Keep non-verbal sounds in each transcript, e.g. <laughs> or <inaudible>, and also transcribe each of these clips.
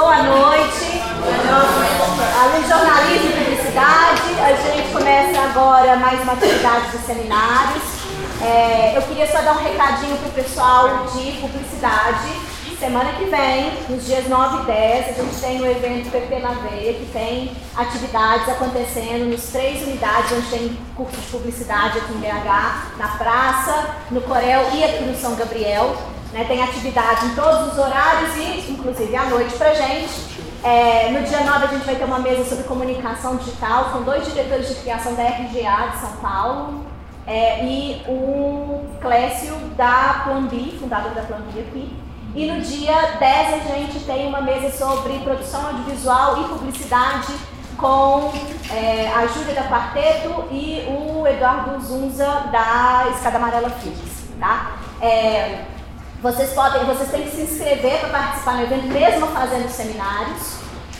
Boa noite. Além de jornalismo e publicidade, a gente começa agora mais uma atividade de seminários. É, eu queria só dar um recadinho para o pessoal de publicidade. Semana que vem, nos dias 9 e 10, a gente tem o evento PP na Veia, que tem atividades acontecendo nos três unidades onde tem curso de publicidade aqui em BH, na praça, no Corel e aqui no São Gabriel. Né, tem atividade em todos os horários e, inclusive, à noite pra gente. É, no dia 9 a gente vai ter uma mesa sobre comunicação digital com dois diretores de criação da RGA de São Paulo é, e o Clécio da Plan B, fundador da Plan B aqui. E no dia 10 a gente tem uma mesa sobre produção audiovisual e publicidade com é, a Júlia da Quarteto e o Eduardo Zunza da Escada Amarela Filmes. Tá? Vocês, podem, vocês têm que se inscrever para participar no evento, mesmo fazendo seminários.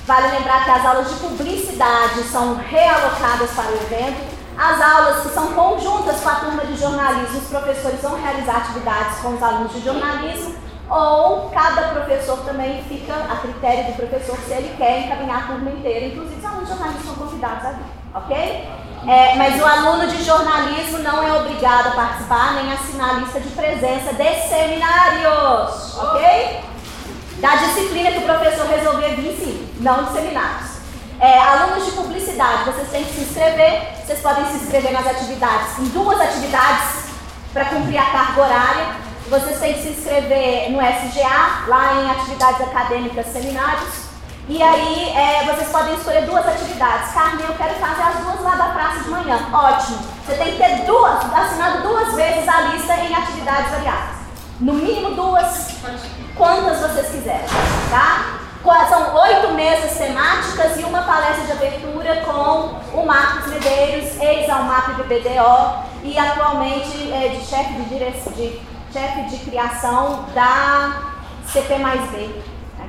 Vale lembrar que as aulas de publicidade são realocadas para o evento. As aulas que são conjuntas com a turma de jornalismo, os professores vão realizar atividades com os alunos de jornalismo ou cada professor também fica a critério do professor se ele quer encaminhar a turma inteira, inclusive os alunos de jornalismo são convidados a vir, ok? É, mas o aluno de jornalismo não é obrigado a participar nem assinar a lista de presença de seminários, ok? Da disciplina que o professor resolver vir, sim, não de seminários. É, alunos de publicidade, vocês têm que se inscrever, vocês podem se inscrever nas atividades, em duas atividades para cumprir a carga horária vocês têm que se inscrever no SGA, lá em atividades acadêmicas, seminários. E aí é, vocês podem escolher duas atividades. Carmen, eu quero fazer as duas lá da praça de manhã. Ótimo. Você tem que ter duas, assinado duas vezes a lista em atividades variadas. No mínimo duas, quantas vocês quiserem, tá? São oito mesas temáticas e uma palestra de abertura com o Marcos Medeiros, ex-Almap do BDO e atualmente é, de chefe de, de de criação da CP mais B,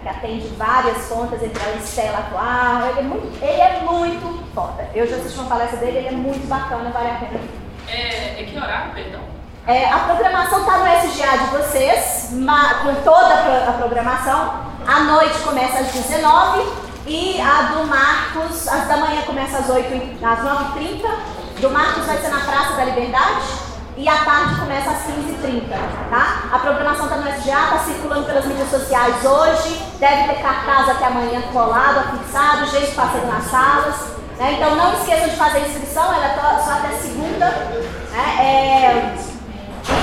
que atende várias contas, entre a Estela atual. Ele é, muito, ele é muito foda. Eu já assisti uma palestra dele, ele é muito bacana, vale a pena. É, é que horário, perdão? É, a programação está no SGA de vocês, com toda a programação. A noite começa às 19 e a do Marcos, as da manhã começa às, 8, às 9h30. Do Marcos vai ser na Praça da Liberdade e a tarde começa às 15h30, tá? A programação no SGA, está circulando pelas mídias sociais hoje, deve ter cartaz até amanhã colado, afixado, gente passando nas salas. Né? Então não esqueçam de fazer a inscrição, ela é só até segunda. Né? É,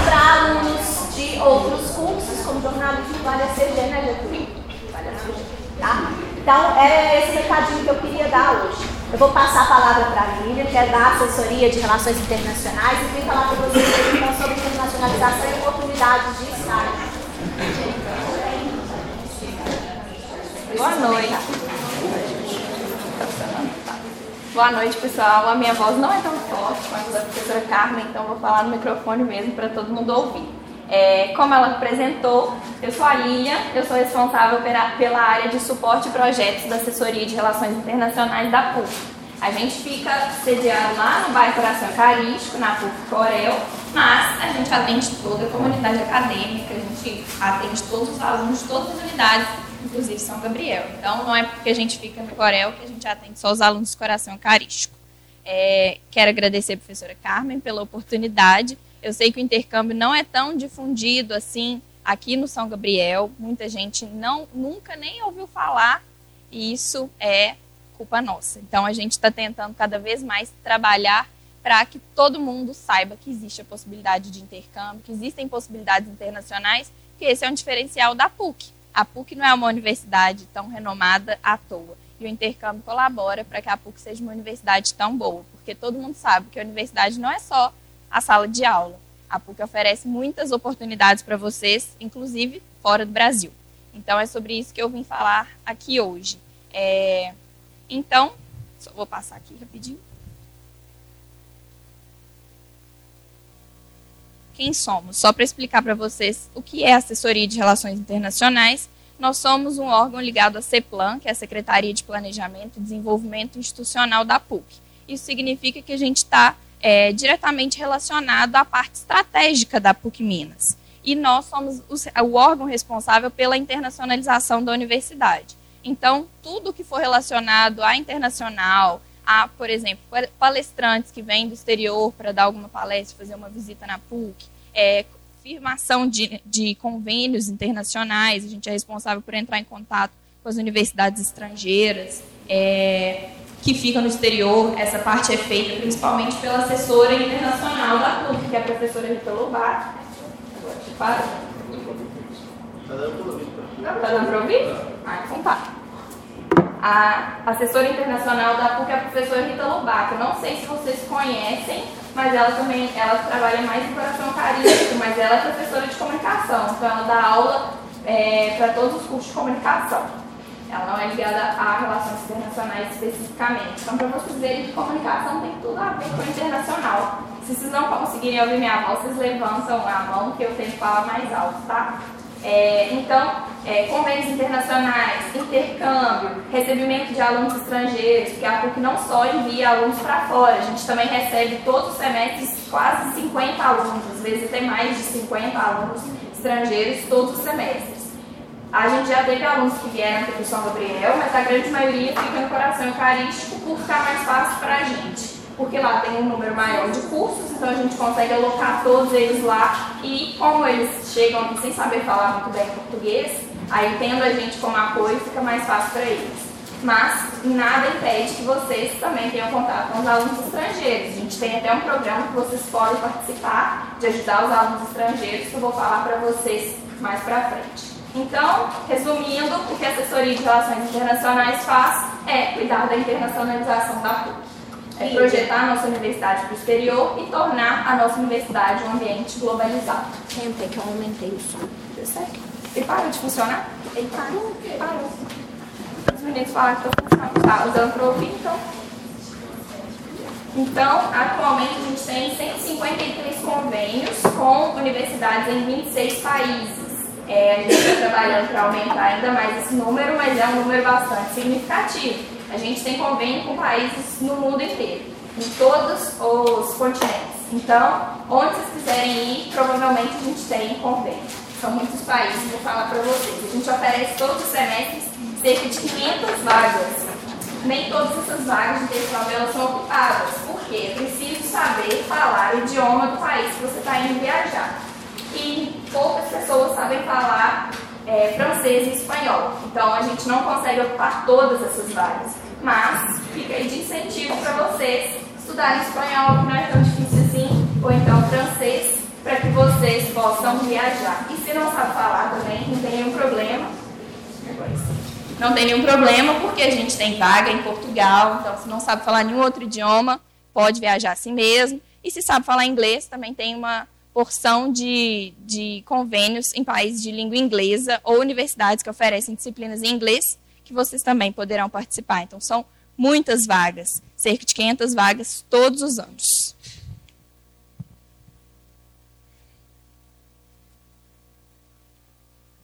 para alunos de outros cursos, como jornalismo, vale a CG, né, Getúlio? Vale a CG, tá? Então, é esse recadinho que eu queria dar hoje. Eu vou passar a palavra para a Lívia, que é da assessoria de relações internacionais, e vim falar para vocês então, sobre internacionalização e oportunidades de estágio. Boa noite. Boa noite, pessoal. A minha voz não é tão forte quanto a da professora Carmen, então vou falar no microfone mesmo para todo mundo ouvir. É, como ela apresentou, eu sou a Lilian, eu sou responsável pela área de suporte e projetos da assessoria de relações internacionais da PUC. A gente fica sediado lá no bairro Coração Carístico, na PUC Corel, mas a gente atende toda a comunidade acadêmica, a gente atende todos os alunos de todas as unidades, inclusive São Gabriel. Então não é porque a gente fica no Corel que a gente atende só os alunos do Coração Carístico. É, quero agradecer a professora Carmen pela oportunidade eu sei que o intercâmbio não é tão difundido assim aqui no São Gabriel. Muita gente não nunca nem ouviu falar. E isso é culpa nossa. Então a gente está tentando cada vez mais trabalhar para que todo mundo saiba que existe a possibilidade de intercâmbio, que existem possibilidades internacionais, que esse é um diferencial da PUC. A PUC não é uma universidade tão renomada à toa. E o intercâmbio colabora para que a PUC seja uma universidade tão boa, porque todo mundo sabe que a universidade não é só a sala de aula. A PUC oferece muitas oportunidades para vocês, inclusive fora do Brasil. Então é sobre isso que eu vim falar aqui hoje. É... Então, só vou passar aqui rapidinho. Quem somos? Só para explicar para vocês o que é assessoria de relações internacionais. Nós somos um órgão ligado à CEPLAN, que é a Secretaria de Planejamento e Desenvolvimento Institucional da PUC. Isso significa que a gente está é, diretamente relacionado à parte estratégica da PUC Minas. E nós somos o órgão responsável pela internacionalização da universidade. Então, tudo que for relacionado à internacional, a, por exemplo, palestrantes que vêm do exterior para dar alguma palestra, fazer uma visita na PUC, é, firmação de, de convênios internacionais, a gente é responsável por entrar em contato com as universidades estrangeiras, é, que ficam no exterior. Essa parte é feita principalmente pela assessora internacional da PUC, que é a professora Rita Lobato. Agora, Está dando para ouvir? Ah, então tá. A assessora internacional da PUC é a professora Rita Lobato. Não sei se vocês conhecem, mas ela também ela trabalha mais em coração carístico, mas ela é professora de comunicação. Então ela dá aula é, para todos os cursos de comunicação. Ela não é ligada a relações internacionais especificamente. Então, para vocês verem que comunicação tem tudo a ver com internacional. Se vocês não conseguirem ouvir minha voz, vocês levantam a mão que eu tenho que falar mais alto, tá? É, então, é, convênios internacionais, intercâmbio, recebimento de alunos estrangeiros, porque a PUC não só envia alunos para fora, a gente também recebe todos os semestres quase 50 alunos, às vezes até mais de 50 alunos estrangeiros todos os semestres. A gente já teve alunos que vieram aqui para o São Gabriel, mas a grande maioria fica no coração eucarístico por ficar mais fácil para a gente. Porque lá tem um número maior de cursos, então a gente consegue alocar todos eles lá. E como eles chegam aqui sem saber falar muito bem português, aí tendo a gente como apoio fica mais fácil para eles. Mas nada impede que vocês também tenham contato com os alunos estrangeiros. A gente tem até um programa que vocês podem participar de ajudar os alunos estrangeiros, que eu vou falar para vocês mais para frente. Então, resumindo, o que a assessoria de relações internacionais faz é cuidar da internacionalização da PUC. É projetar a nossa universidade para o exterior e tornar a nossa universidade um ambiente globalizado. Sempre que eu aumentei o som. Deu certo? Ele parou de funcionar? Ele parou. Parou. Os meninos falaram que estou funcionando. Tá usando para ouvir, então. Então, atualmente a gente tem 153 convênios com universidades em 26 países. É, a gente está trabalhando para aumentar ainda mais esse número, mas é um número bastante significativo. A gente tem convênio com países no mundo inteiro, em todos os continentes. Então, onde vocês quiserem ir, provavelmente a gente tem convênio. São muitos países, vou falar para vocês. A gente oferece todos os semestres cerca de 500 vagas. Nem todas essas vagas de textual elas são ocupadas. Por quê? É preciso saber falar o idioma do país que você está indo viajar e poucas sabem falar é, francês e espanhol. Então a gente não consegue ocupar todas essas vagas. Mas fica aí de incentivo para vocês estudarem espanhol, que não é tão difícil assim, ou então francês, para que vocês possam viajar. E se não sabe falar também, não tem nenhum problema. Não tem nenhum problema, porque a gente tem vaga em Portugal, então se não sabe falar nenhum outro idioma, pode viajar assim mesmo. E se sabe falar inglês, também tem uma porção de, de convênios em países de língua inglesa ou universidades que oferecem disciplinas em inglês, que vocês também poderão participar. Então, são muitas vagas, cerca de 500 vagas todos os anos.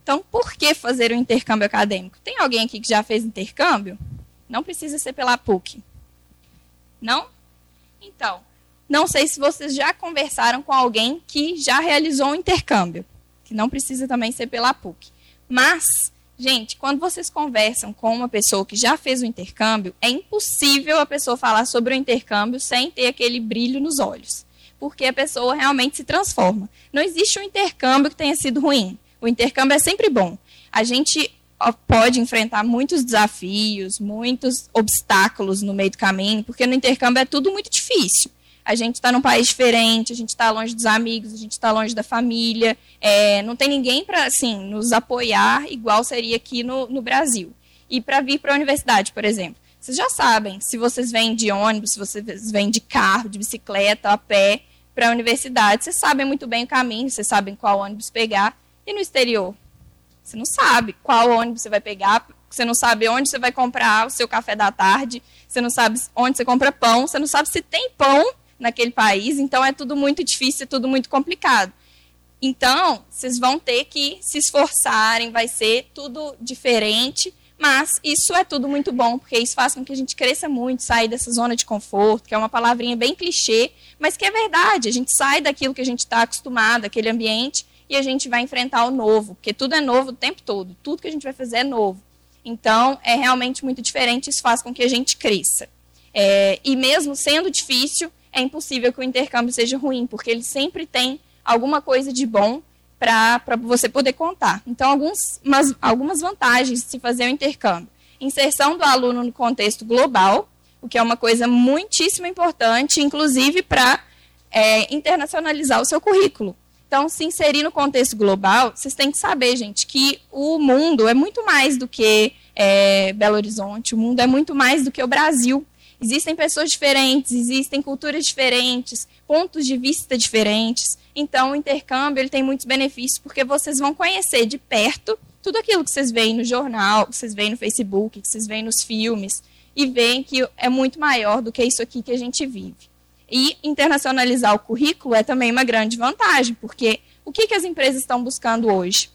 Então, por que fazer o intercâmbio acadêmico? Tem alguém aqui que já fez intercâmbio? Não precisa ser pela PUC. Não? Então, não sei se vocês já conversaram com alguém que já realizou um intercâmbio, que não precisa também ser pela PUC. Mas, gente, quando vocês conversam com uma pessoa que já fez o intercâmbio, é impossível a pessoa falar sobre o intercâmbio sem ter aquele brilho nos olhos, porque a pessoa realmente se transforma. Não existe um intercâmbio que tenha sido ruim. O intercâmbio é sempre bom. A gente pode enfrentar muitos desafios, muitos obstáculos no meio do caminho, porque no intercâmbio é tudo muito difícil a gente está num país diferente, a gente está longe dos amigos, a gente está longe da família, é, não tem ninguém para assim, nos apoiar igual seria aqui no, no Brasil. E para vir para a universidade, por exemplo, vocês já sabem, se vocês vêm de ônibus, se vocês vêm de carro, de bicicleta, a pé para a universidade, vocês sabem muito bem o caminho, vocês sabem qual ônibus pegar. E no exterior? Você não sabe qual ônibus você vai pegar, você não sabe onde você vai comprar o seu café da tarde, você não sabe onde você compra pão, você não sabe se tem pão naquele país, então é tudo muito difícil, é tudo muito complicado. Então, vocês vão ter que se esforçarem, vai ser tudo diferente, mas isso é tudo muito bom, porque isso faz com que a gente cresça muito, sair dessa zona de conforto, que é uma palavrinha bem clichê, mas que é verdade. A gente sai daquilo que a gente está acostumado, aquele ambiente, e a gente vai enfrentar o novo, porque tudo é novo o tempo todo, tudo que a gente vai fazer é novo. Então, é realmente muito diferente, isso faz com que a gente cresça. É, e mesmo sendo difícil, é impossível que o intercâmbio seja ruim, porque ele sempre tem alguma coisa de bom para você poder contar. Então, alguns, umas, algumas vantagens de se fazer o intercâmbio. Inserção do aluno no contexto global, o que é uma coisa muitíssimo importante, inclusive para é, internacionalizar o seu currículo. Então, se inserir no contexto global, vocês têm que saber, gente, que o mundo é muito mais do que é, Belo Horizonte, o mundo é muito mais do que o Brasil. Existem pessoas diferentes, existem culturas diferentes, pontos de vista diferentes. Então, o intercâmbio ele tem muitos benefícios, porque vocês vão conhecer de perto tudo aquilo que vocês veem no jornal, que vocês veem no Facebook, que vocês veem nos filmes, e veem que é muito maior do que isso aqui que a gente vive. E internacionalizar o currículo é também uma grande vantagem, porque o que, que as empresas estão buscando hoje?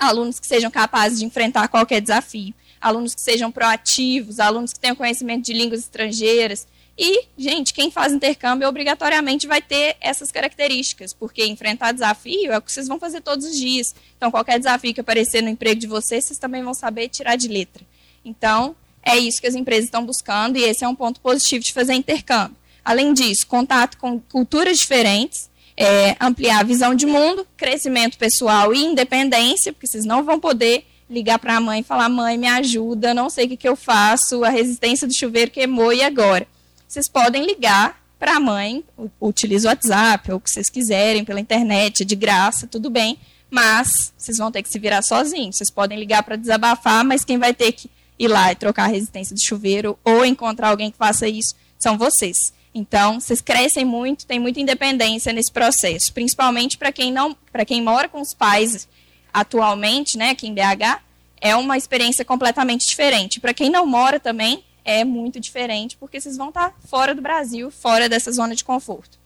Alunos que sejam capazes de enfrentar qualquer desafio, alunos que sejam proativos, alunos que tenham conhecimento de línguas estrangeiras. E, gente, quem faz intercâmbio obrigatoriamente vai ter essas características, porque enfrentar desafio é o que vocês vão fazer todos os dias. Então, qualquer desafio que aparecer no emprego de vocês, vocês também vão saber tirar de letra. Então, é isso que as empresas estão buscando e esse é um ponto positivo de fazer intercâmbio. Além disso, contato com culturas diferentes, é, ampliar a visão de mundo, crescimento pessoal e independência, porque vocês não vão poder ligar para a mãe e falar: mãe, me ajuda, não sei o que, que eu faço, a resistência do chuveiro queimou e agora? Vocês podem ligar para a mãe, utiliza o WhatsApp ou o que vocês quiserem, pela internet, de graça, tudo bem, mas vocês vão ter que se virar sozinhos. Vocês podem ligar para desabafar, mas quem vai ter que ir lá e trocar a resistência do chuveiro ou encontrar alguém que faça isso são vocês. Então, vocês crescem muito, tem muita independência nesse processo, principalmente para quem não, para quem mora com os pais atualmente, né, aqui em BH, é uma experiência completamente diferente. Para quem não mora também, é muito diferente, porque vocês vão estar fora do Brasil, fora dessa zona de conforto.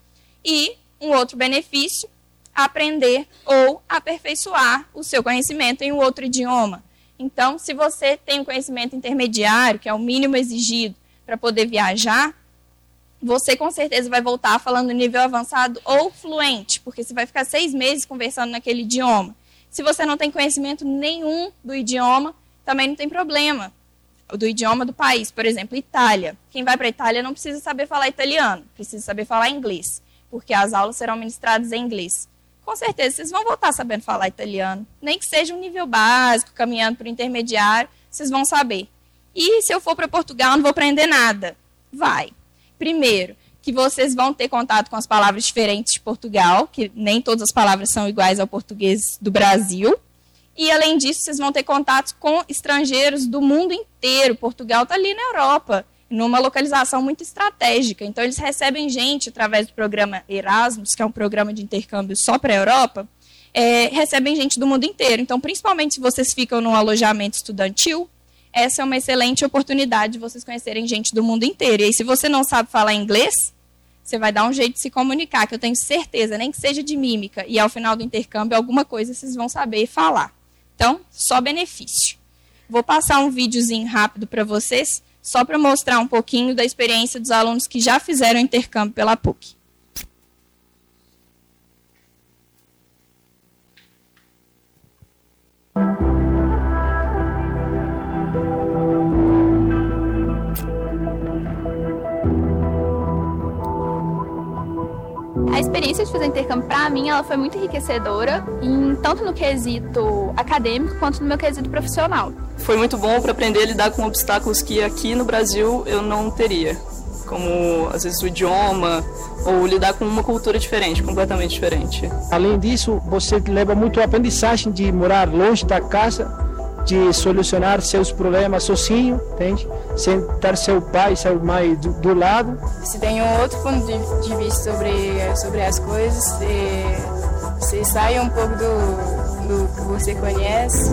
E um outro benefício, aprender ou aperfeiçoar o seu conhecimento em um outro idioma. Então, se você tem um conhecimento intermediário, que é o mínimo exigido para poder viajar, você com certeza vai voltar falando nível avançado ou fluente, porque você vai ficar seis meses conversando naquele idioma. Se você não tem conhecimento nenhum do idioma, também não tem problema. Do idioma do país, por exemplo, Itália. Quem vai para a Itália não precisa saber falar italiano, precisa saber falar inglês, porque as aulas serão ministradas em inglês. Com certeza vocês vão voltar sabendo falar italiano, nem que seja um nível básico, caminhando para o intermediário, vocês vão saber. E se eu for para Portugal, não vou aprender nada. Vai. Primeiro, que vocês vão ter contato com as palavras diferentes de Portugal, que nem todas as palavras são iguais ao português do Brasil. E, além disso, vocês vão ter contato com estrangeiros do mundo inteiro. Portugal está ali na Europa, numa localização muito estratégica. Então, eles recebem gente através do programa Erasmus, que é um programa de intercâmbio só para a Europa, é, recebem gente do mundo inteiro. Então, principalmente se vocês ficam num alojamento estudantil, essa é uma excelente oportunidade de vocês conhecerem gente do mundo inteiro. E aí, se você não sabe falar inglês, você vai dar um jeito de se comunicar, que eu tenho certeza, nem que seja de mímica, e ao final do intercâmbio, alguma coisa vocês vão saber falar. Então, só benefício. Vou passar um videozinho rápido para vocês, só para mostrar um pouquinho da experiência dos alunos que já fizeram intercâmbio pela PUC. Experiência de fazer intercâmbio, para mim, ela foi muito enriquecedora, em, tanto no quesito acadêmico quanto no meu quesito profissional. Foi muito bom para aprender a lidar com obstáculos que aqui no Brasil eu não teria, como às vezes o idioma ou lidar com uma cultura diferente, completamente diferente. Além disso, você leva muito a aprendizagem de morar longe da casa de solucionar seus problemas sozinho, entende? Sem ter seu pai, seu mãe do, do lado. Se tem um outro ponto de, de vista sobre, sobre as coisas, você, você sai um pouco do, do que você conhece.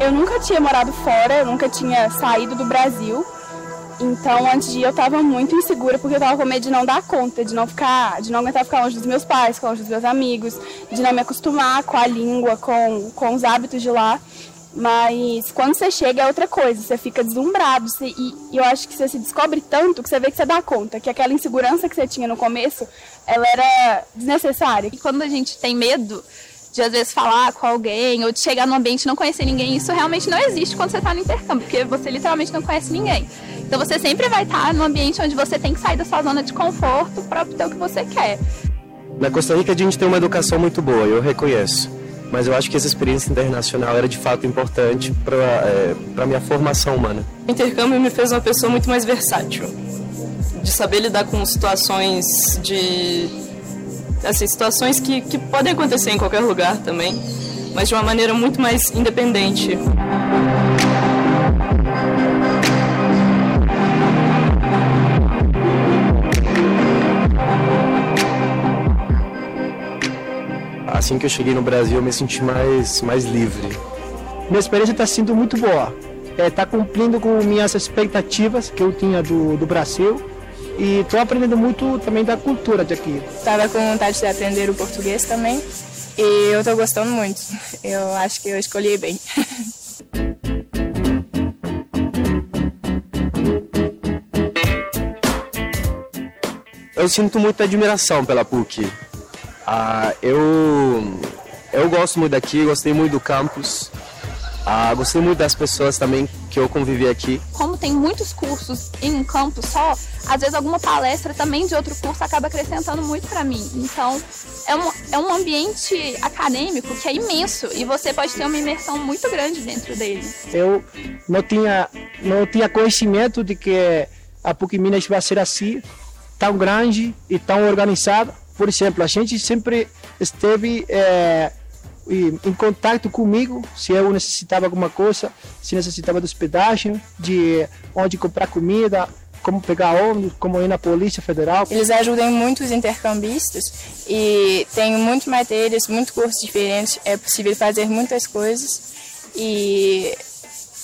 Eu nunca tinha morado fora, eu nunca tinha saído do Brasil. Então, antes de ir, eu estava muito insegura porque eu estava com medo de não dar conta, de não ficar, de não aguentar ficar longe dos meus pais, longe dos meus amigos, de não me acostumar com a língua, com, com os hábitos de lá. Mas quando você chega é outra coisa, você fica deslumbrado. Você, e, e, eu acho que você se descobre tanto que você vê que você dá conta, que aquela insegurança que você tinha no começo, ela era desnecessária. E quando a gente tem medo de às vezes falar com alguém ou de chegar num ambiente e não conhecer ninguém, isso realmente não existe quando você está no intercâmbio, porque você literalmente não conhece ninguém. Então você sempre vai estar num ambiente onde você tem que sair da sua zona de conforto para obter o que você quer. Na Costa Rica a gente tem uma educação muito boa, eu reconheço. Mas eu acho que essa experiência internacional era de fato importante para é, a minha formação humana. O intercâmbio me fez uma pessoa muito mais versátil, de saber lidar com situações de assim, situações que, que podem acontecer em qualquer lugar também, mas de uma maneira muito mais independente. Assim que eu cheguei no Brasil, eu me senti mais, mais livre. Minha experiência está sendo muito boa. Está é, tá cumprindo com minhas expectativas que eu tinha do, do Brasil e estou aprendendo muito também da cultura daqui. Estava com vontade de aprender o português também e eu estou gostando muito. Eu acho que eu escolhi bem. Eu sinto muita admiração pela PUC. Ah, eu, eu gosto muito daqui, gostei muito do campus. Ah, gostei muito das pessoas também que eu convivi aqui. Como tem muitos cursos em um campo só, às vezes alguma palestra também de outro curso acaba acrescentando muito para mim. Então, é um, é um ambiente acadêmico que é imenso e você pode ter uma imersão muito grande dentro dele. Eu não tinha, não tinha conhecimento de que a PUC Minas vai ser assim, tão grande e tão organizada. Por exemplo, a gente sempre esteve é, em contato comigo se eu necessitava alguma coisa, se necessitava de hospedagem, de onde comprar comida, como pegar ônibus, como ir na Polícia Federal. Eles ajudam muito os intercambistas e tem muitas matérias, muitos cursos diferentes, é possível fazer muitas coisas e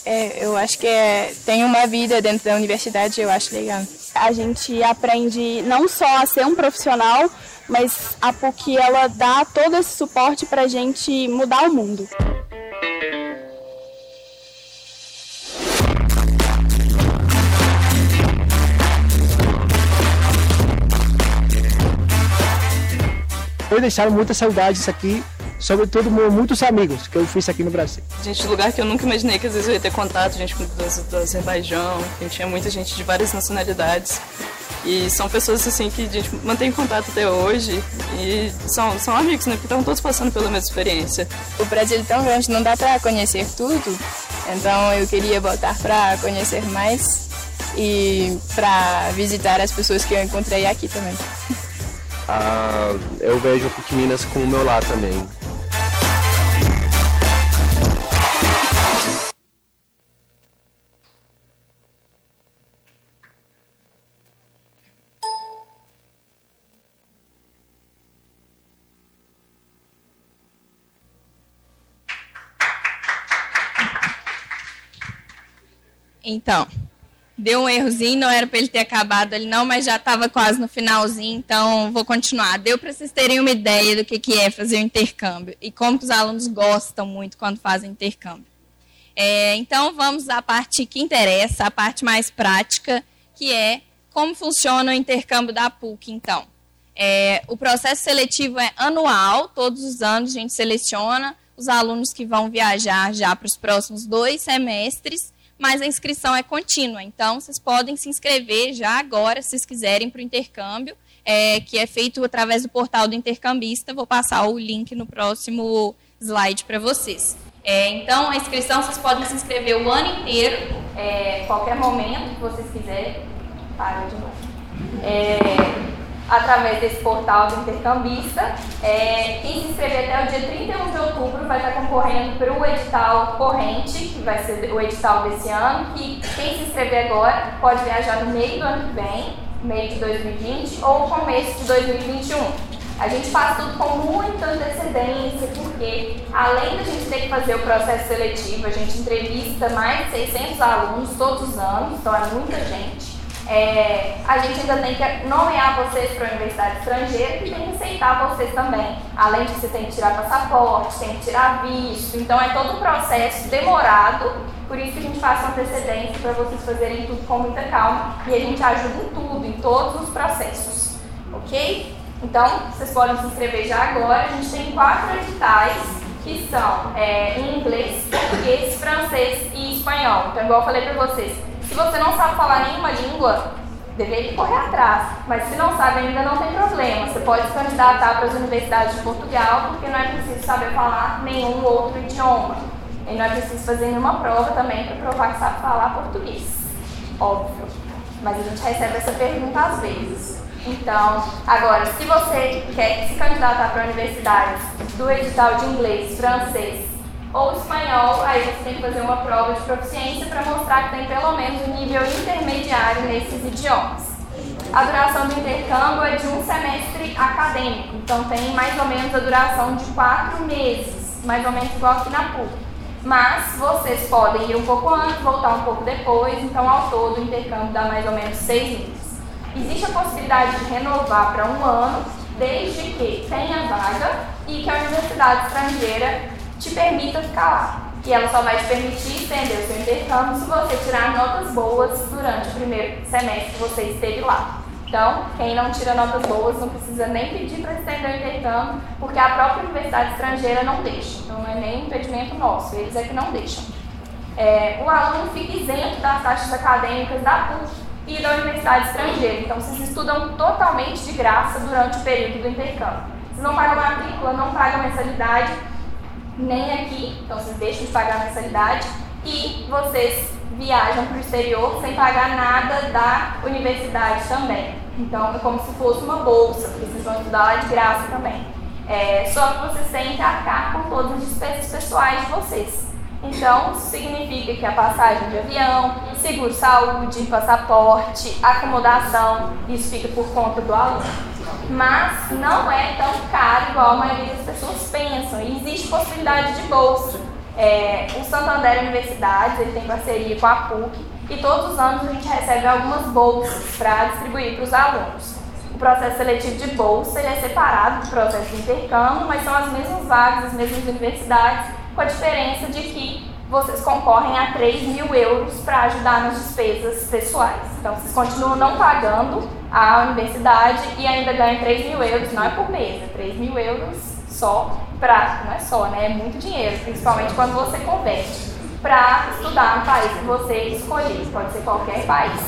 é, eu acho que é, tem uma vida dentro da universidade, eu acho legal. A gente aprende não só a ser um profissional, mas a PUC ela dá todo esse suporte para a gente mudar o mundo. Eu deixaram muitas saudades aqui, sobretudo muitos amigos que eu fiz aqui no Brasil. Gente, lugar que eu nunca imaginei que às vezes eu ia ter contato, gente do Azerbaijão, que tinha muita gente de várias nacionalidades. E são pessoas assim que a gente mantém contato até hoje e são, são amigos, né? Porque estão todos passando pela mesma experiência. O Brasil é tão grande, não dá para conhecer tudo. Então eu queria voltar para conhecer mais e para visitar as pessoas que eu encontrei aqui também. <laughs> Ah, eu vejo o PUC Minas como meu lar também. Então, deu um errozinho, não era para ele ter acabado ali não, mas já estava quase no finalzinho, então vou continuar. Deu para vocês terem uma ideia do que, que é fazer o intercâmbio e como os alunos gostam muito quando fazem intercâmbio. É, então vamos à parte que interessa, a parte mais prática, que é como funciona o intercâmbio da PUC, então. É, o processo seletivo é anual, todos os anos a gente seleciona os alunos que vão viajar já para os próximos dois semestres mas a inscrição é contínua. Então, vocês podem se inscrever já agora, se vocês quiserem, para o intercâmbio, é, que é feito através do portal do intercambista. Vou passar o link no próximo slide para vocês. É, então, a inscrição, vocês podem se inscrever o ano inteiro, é, qualquer momento que vocês quiserem. Para de novo. É, através desse portal do intercambista. É, quem se inscrever até o dia 31 de outubro vai estar concorrendo para o edital corrente, que vai ser o edital desse ano, que quem se inscrever agora pode viajar no meio do ano que vem, meio de 2020, ou começo de 2021. A gente faz tudo com muita antecedência, porque além da gente ter que fazer o processo seletivo, a gente entrevista mais de 600 alunos todos os anos, então é muita gente. É, a gente ainda tem que nomear vocês para a universidade estrangeira e tem que aceitar vocês também. Além de você tem que tirar passaporte, tem que tirar visto. Então é todo um processo demorado, por isso que a gente faz antecedência para vocês fazerem tudo com muita calma e a gente ajuda em tudo, em todos os processos. Ok? Então, vocês podem se inscrever já agora. A gente tem quatro editais que são é, em inglês, português, francês e espanhol. Então, igual eu falei para vocês, se você não sabe falar nenhuma língua, deveria correr atrás. Mas se não sabe ainda, não tem problema. Você pode se candidatar para as universidades de Portugal, porque não é preciso saber falar nenhum outro idioma. E não é preciso fazer nenhuma prova também para provar que sabe falar português. Óbvio. Mas a gente recebe essa pergunta às vezes. Então, agora, se você quer se candidatar para universidades do edital de inglês, francês ou espanhol, aí você tem que fazer uma prova de proficiência para mostrar que tem pelo menos um nível intermediário nesses idiomas. A duração do intercâmbio é de um semestre acadêmico, então tem mais ou menos a duração de quatro meses, mais ou menos igual aqui na PUC. Mas vocês podem ir um pouco antes, voltar um pouco depois, então ao todo o intercâmbio dá mais ou menos seis meses. Existe a possibilidade de renovar para um ano, desde que tenha vaga e que a universidade estrangeira te permita ficar lá. E ela só vai te permitir estender o seu intercâmbio se você tirar notas boas durante o primeiro semestre que você esteve lá. Então, quem não tira notas boas não precisa nem pedir para estender o intercâmbio, porque a própria universidade estrangeira não deixa. Então, não é nem impedimento nosso, eles é que não deixam. É, o aluno fica isento das taxas acadêmicas da PUC e da universidade estrangeira. Então, vocês estudam totalmente de graça durante o período do intercâmbio. Vocês não pagam matrícula, não pagam mensalidade, nem aqui, então vocês deixam de pagar mensalidade e vocês viajam para o exterior sem pagar nada da universidade também. Então, é como se fosse uma bolsa, porque vocês vão estudar lá de graça também. É, só que vocês têm que arcar com todas as despesas pessoais de vocês. Então, significa que a passagem de avião, seguro-saúde, passaporte, acomodação, isso fica por conta do aluno. Mas não é tão caro igual a maioria das pessoas pensam. E existe possibilidade de bolsa. É, o Santander Universidades ele tem parceria com a PUC e todos os anos a gente recebe algumas bolsas para distribuir para os alunos. O processo seletivo de bolsa ele é separado do processo de intercâmbio, mas são as mesmas vagas, as mesmas universidades com a diferença de que vocês concorrem a 3 mil euros para ajudar nas despesas pessoais. Então, vocês continuam não pagando a universidade e ainda ganham 3 mil euros, não é por mês, é 3 mil euros só para, não é só, né? É muito dinheiro, principalmente quando você converte para estudar no país que você escolher, pode ser qualquer país.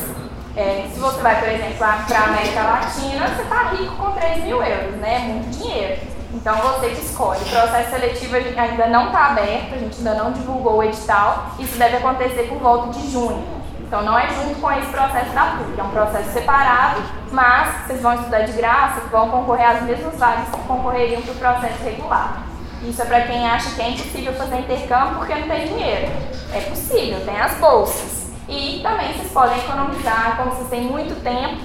É, se você vai, por exemplo, para a América Latina, você está rico com 3 mil euros, né? É muito dinheiro. Então você que escolhe. O processo seletivo ainda não está aberto, a gente ainda não divulgou o edital. Isso deve acontecer por volta de junho. Então não é junto com esse processo da PUC, é um processo separado, mas vocês vão estudar de graça, vão concorrer às mesmas vagas que concorreriam para o processo regular. Isso é para quem acha que é impossível fazer intercâmbio porque não tem dinheiro. É possível, tem as bolsas. E também vocês podem economizar, como vocês têm muito tempo,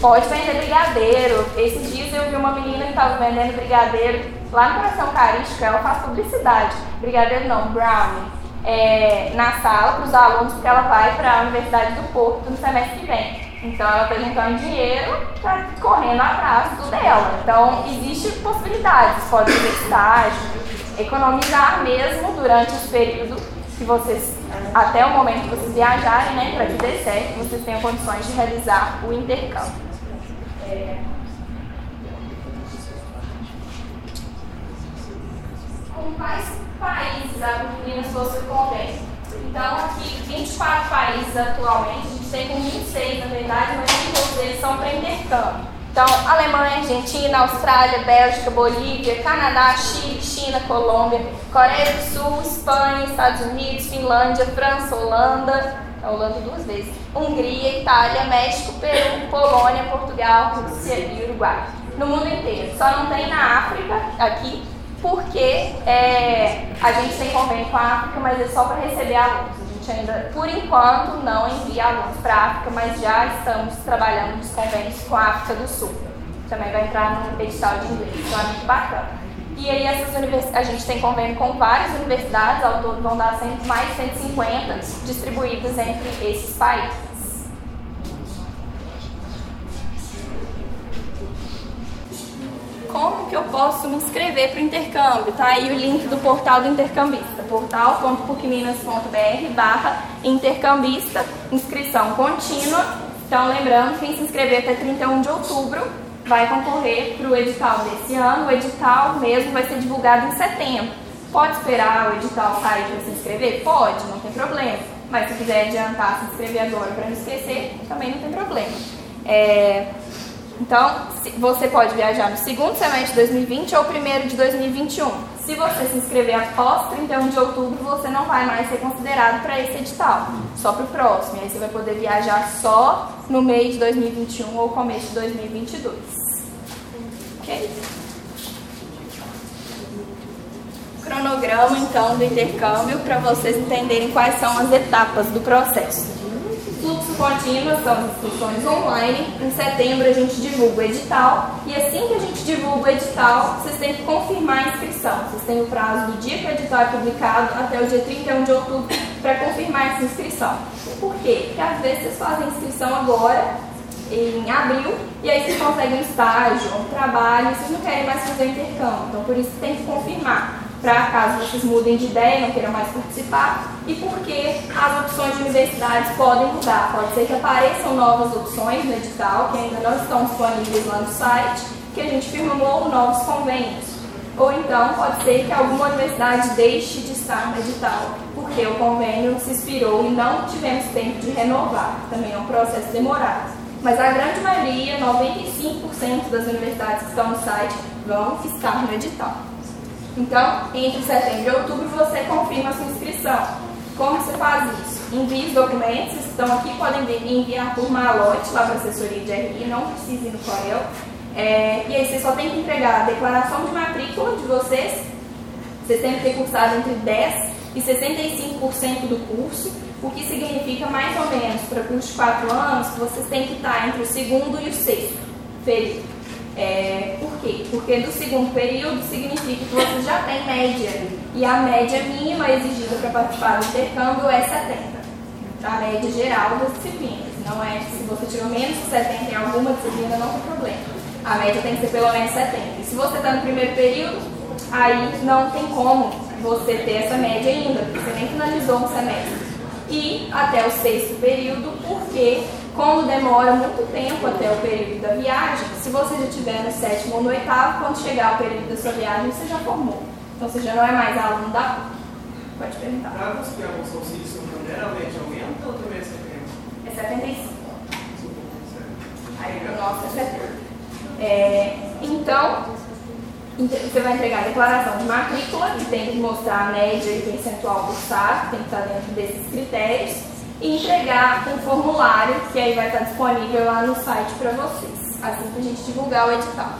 Pode vender brigadeiro. Esses dias eu vi uma menina que estava vendendo brigadeiro lá no Coração Carístico, ela faz publicidade. Brigadeiro não, brownie. É, na sala para os alunos, porque ela vai para a Universidade do Porto no semestre que vem. Então ela está juntando dinheiro, está correndo atrás do dela. Então existe possibilidades, pode fazer estágio, economizar mesmo durante esse período que vocês, até o momento que vocês viajarem, né, para que dê certo, vocês tenham condições de realizar o intercâmbio. Com quais países a Faso convém? Então, aqui, 24 países atualmente, a gente tem com 26 na verdade, mas todos eles são para intercâmbio. Então, Alemanha, Argentina, Austrália, Bélgica, Bolívia, Canadá, Chile, China, Colômbia, Coreia do Sul, Espanha, Estados Unidos, Finlândia, França, Holanda, a Holanda duas vezes, Hungria, Itália, México, Peru, Polônia, Portugal, Rússia e Uruguai. No mundo inteiro. Só não tem na África, aqui, porque é, a gente tem convênio com a África, mas é só para receber alunos. A gente ainda, por enquanto, não envia alunos para a África, mas já estamos trabalhando nos convênios com a África do Sul. Também vai entrar no edital de inglês, então é muito bacana. E aí essas univers... a gente tem convênio com várias universidades, ao todo vão dar mais de 150 distribuídas entre esses países. Que eu posso me inscrever para o intercâmbio. Tá aí o link do portal do intercambista, portal.pucminas.br barra intercambista, inscrição contínua. Então, lembrando, quem se inscrever até 31 de outubro vai concorrer para o edital desse ano. O edital mesmo vai ser divulgado em setembro. Pode esperar o edital sair para se inscrever? Pode, não tem problema. Mas se quiser adiantar, se inscrever agora para não esquecer, também não tem problema. É, então, você pode viajar no segundo semestre de 2020 ou primeiro de 2021. Se você se inscrever após 31 de outubro, você não vai mais ser considerado para esse edital, só para o próximo. Aí você vai poder viajar só no meio de 2021 ou começo de 2022. Ok? Cronograma, então, do intercâmbio para vocês entenderem quais são as etapas do processo. Fluxo contínuo são as inscrições online. Em setembro a gente divulga o edital. E assim que a gente divulga o edital, vocês têm que confirmar a inscrição. Vocês têm o prazo do dia que o edital é publicado até o dia 31 de outubro para confirmar essa inscrição. Por quê? Porque às vezes vocês fazem inscrição agora, em abril, e aí vocês conseguem um estágio, um trabalho, e vocês não querem mais fazer intercâmbio. Então por isso tem que confirmar para caso vocês mudem de ideia, não queiram mais participar, e porque as opções de universidades podem mudar. Pode ser que apareçam novas opções no edital, que ainda não estão disponíveis lá no site, que a gente firmou novos convênios. Ou então pode ser que alguma universidade deixe de estar no edital, porque o convênio se expirou e não tivemos tempo de renovar. Também é um processo demorado. Mas a grande maioria, 95% das universidades que estão no site, vão estar no edital. Então, entre setembro e outubro, você confirma a sua inscrição. Como você faz isso? Envie os documentos, estão aqui, podem enviar por malote lá para a assessoria de RI, não precisa ir no Corel. É, e aí vocês só tem que entregar a declaração de matrícula de vocês. Vocês têm que ter cursado entre 10% e 65% do curso, o que significa mais ou menos, para curso de 4 anos, que vocês têm que estar entre o segundo e o sexto período. É, por quê? Porque do segundo período significa que você já tem média. E a média mínima exigida para participar do intercâmbio é 70. A média geral das disciplinas. Não é se você tirou menos de 70 em alguma disciplina, não tem problema. A média tem que ser pelo menos 70. E se você está no primeiro período, aí não tem como você ter essa média ainda, porque você nem finalizou um semestre. E até o sexto período, porque como demora muito tempo até o período da viagem, se você já estiver no sétimo ou no oitavo, quando chegar o período da sua viagem, você já formou. Então você já não é mais aluno da PUC. Pode perguntar. Para conseguir alguns auxílios, generalmente aumenta ou também é 70? É 75. Aí o nosso é 70. É, então, você vai entregar a declaração de matrícula, que tem que mostrar a média e percentual cursado, que tem que estar dentro desses critérios e entregar um formulário que aí vai estar disponível lá no site para vocês, assim que a gente divulgar o edital.